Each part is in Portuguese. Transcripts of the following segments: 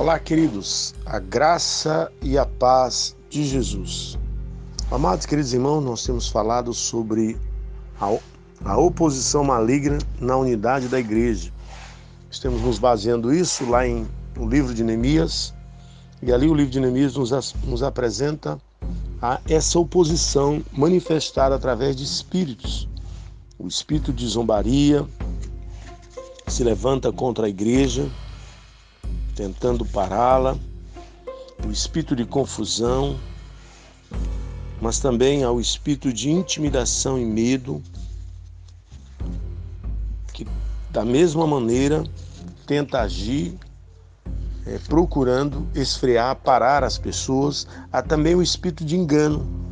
Olá, queridos, a graça e a paz de Jesus. Amados queridos irmãos, nós temos falado sobre a, oposição maligna na unidade da igreja. Estamos nos baseando isso lá em no livro de Neemias, e ali o livro de Neemias nos, nos apresenta a essa oposição manifestada através de espíritos. O espírito de zombaria se levanta contra a igreja, tentando pará-la, o espírito de confusão, mas também ao espírito de intimidação e medo, que da mesma maneira tenta agir é, procurando esfriar, parar as pessoas, há também o espírito de engano.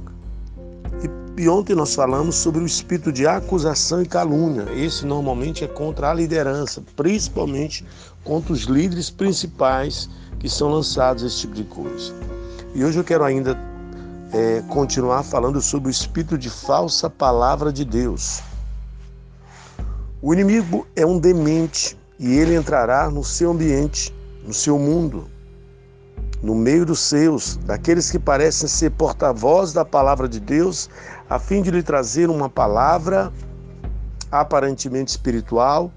E, e ontem nós falamos sobre o espírito de acusação e calúnia. Esse normalmente é contra a liderança, principalmente contra os líderes principais que são lançados esse tipo de coisa. E hoje eu quero ainda é, continuar falando sobre o espírito de falsa palavra de Deus. O inimigo é um demente e ele entrará no seu ambiente no seu mundo, no meio dos seus, daqueles que parecem ser porta-voz da palavra de Deus, a fim de lhe trazer uma palavra aparentemente espiritual,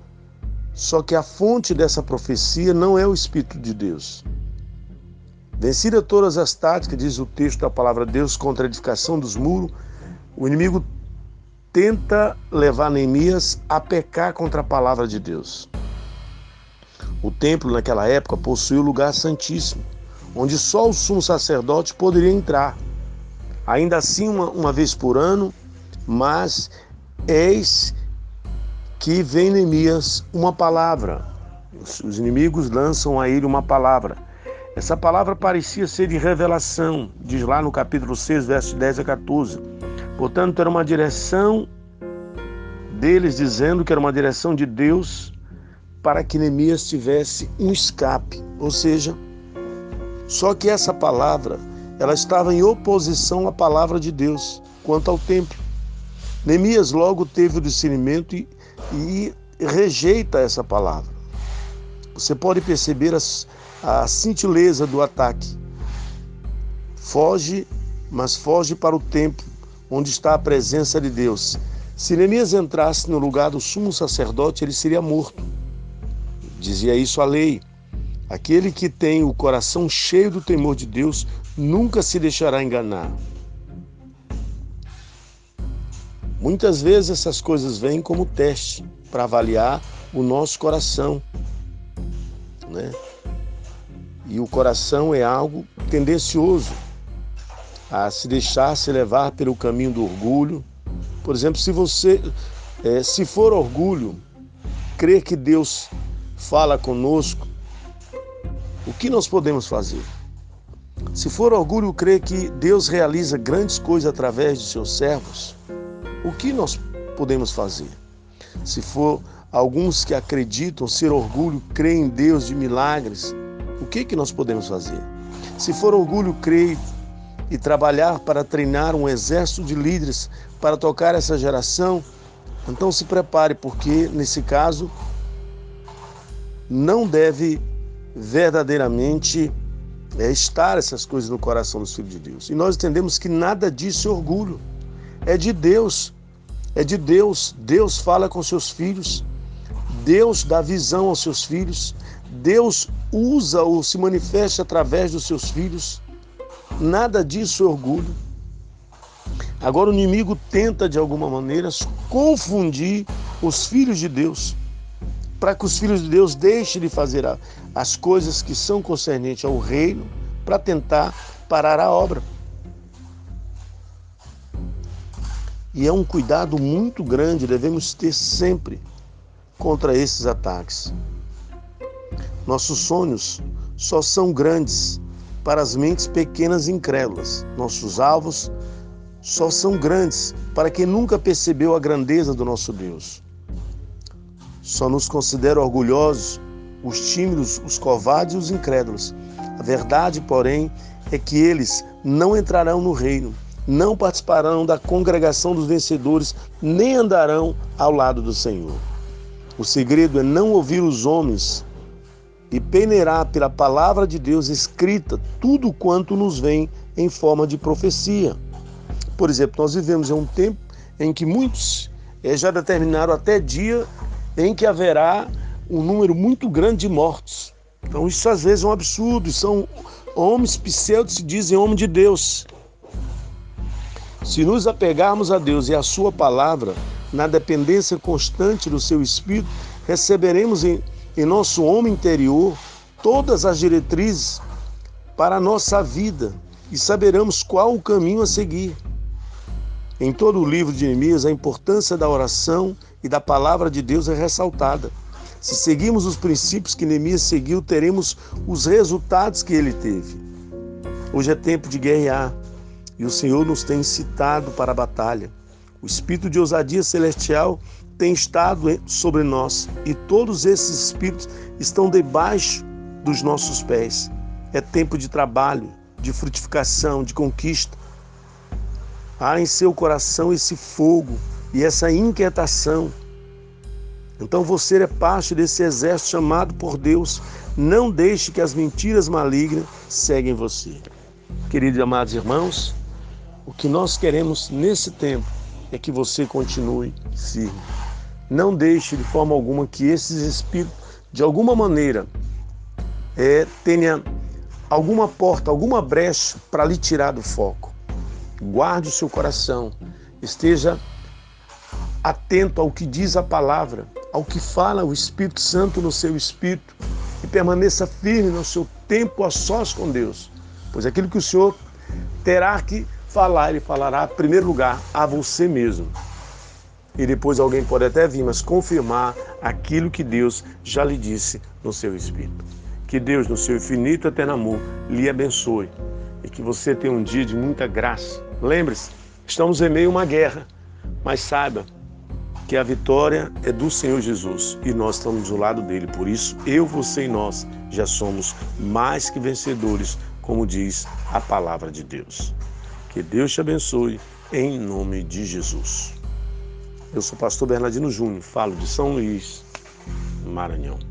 só que a fonte dessa profecia não é o Espírito de Deus. Vencida todas as táticas, diz o texto da palavra de Deus, contra a edificação dos muros, o inimigo tenta levar Neemias a pecar contra a palavra de Deus. O templo naquela época possuía o lugar santíssimo, onde só o sumo sacerdote poderia entrar. Ainda assim, uma, uma vez por ano, mas eis que vem Neemias uma palavra. Os, os inimigos lançam a ele uma palavra. Essa palavra parecia ser de revelação, diz lá no capítulo 6, versos 10 a 14. Portanto, era uma direção deles dizendo que era uma direção de Deus para que Neemias tivesse um escape, ou seja, só que essa palavra, ela estava em oposição à palavra de Deus quanto ao templo. Neemias logo teve o discernimento e, e rejeita essa palavra. Você pode perceber a, a do ataque. Foge, mas foge para o templo, onde está a presença de Deus. Se Neemias entrasse no lugar do sumo sacerdote, ele seria morto. Dizia isso a lei. Aquele que tem o coração cheio do temor de Deus nunca se deixará enganar. Muitas vezes essas coisas vêm como teste para avaliar o nosso coração, né? E o coração é algo tendencioso a se deixar se levar pelo caminho do orgulho. Por exemplo, se você, é, se for orgulho, crer que Deus fala conosco, o que nós podemos fazer? Se for orgulho crer que Deus realiza grandes coisas através de seus servos, o que nós podemos fazer? Se for alguns que acreditam ser orgulho crer em Deus de milagres, o que que nós podemos fazer? Se for orgulho crer e trabalhar para treinar um exército de líderes para tocar essa geração, então se prepare, porque nesse caso não deve verdadeiramente é, estar essas coisas no coração dos filhos de Deus. E nós entendemos que nada disso é orgulho, é de Deus. É de Deus. Deus fala com seus filhos, Deus dá visão aos seus filhos, Deus usa ou se manifesta através dos seus filhos. Nada disso é orgulho. Agora o inimigo tenta de alguma maneira confundir os filhos de Deus para que os filhos de Deus deixem de fazer as coisas que são concernentes ao reino para tentar parar a obra. E é um cuidado muito grande, devemos ter sempre contra esses ataques. Nossos sonhos só são grandes para as mentes pequenas e incrédulas. Nossos alvos só são grandes para quem nunca percebeu a grandeza do nosso Deus. Só nos considera orgulhosos os tímidos, os covardes e os incrédulos. A verdade, porém, é que eles não entrarão no reino, não participarão da congregação dos vencedores, nem andarão ao lado do Senhor. O segredo é não ouvir os homens e peneirar pela palavra de Deus escrita tudo quanto nos vem em forma de profecia. Por exemplo, nós vivemos em um tempo em que muitos eh, já determinaram até dia em que haverá um número muito grande de mortos. Então isso às vezes é um absurdo, são homens pseudos se dizem homem de Deus. Se nos apegarmos a Deus e a sua palavra, na dependência constante do seu Espírito, receberemos em, em nosso homem interior todas as diretrizes para a nossa vida e saberemos qual o caminho a seguir. Em todo o livro de Neemias, a importância da oração e da palavra de Deus é ressaltada. Se seguirmos os princípios que Neemias seguiu, teremos os resultados que ele teve. Hoje é tempo de guerrear e o Senhor nos tem incitado para a batalha. O espírito de ousadia celestial tem estado sobre nós e todos esses espíritos estão debaixo dos nossos pés. É tempo de trabalho, de frutificação, de conquista. Há em seu coração esse fogo e essa inquietação. Então você é parte desse exército chamado por Deus. Não deixe que as mentiras malignas seguem você. Queridos e amados irmãos, o que nós queremos nesse tempo é que você continue firme. Não deixe de forma alguma que esses espíritos, de alguma maneira, é, tenha alguma porta, alguma brecha para lhe tirar do foco. Guarde o seu coração, esteja atento ao que diz a palavra, ao que fala o Espírito Santo no seu espírito e permaneça firme no seu tempo a sós com Deus, pois aquilo que o Senhor terá que falar, ele falará, em primeiro lugar, a você mesmo. E depois alguém pode até vir, mas confirmar aquilo que Deus já lhe disse no seu espírito. Que Deus, no seu infinito eterno amor, lhe abençoe e que você tenha um dia de muita graça. Lembre-se, estamos em meio a uma guerra, mas saiba que a vitória é do Senhor Jesus e nós estamos do lado dele. Por isso, eu, você e nós já somos mais que vencedores, como diz a palavra de Deus. Que Deus te abençoe em nome de Jesus. Eu sou o pastor Bernardino Júnior, falo de São Luís, Maranhão.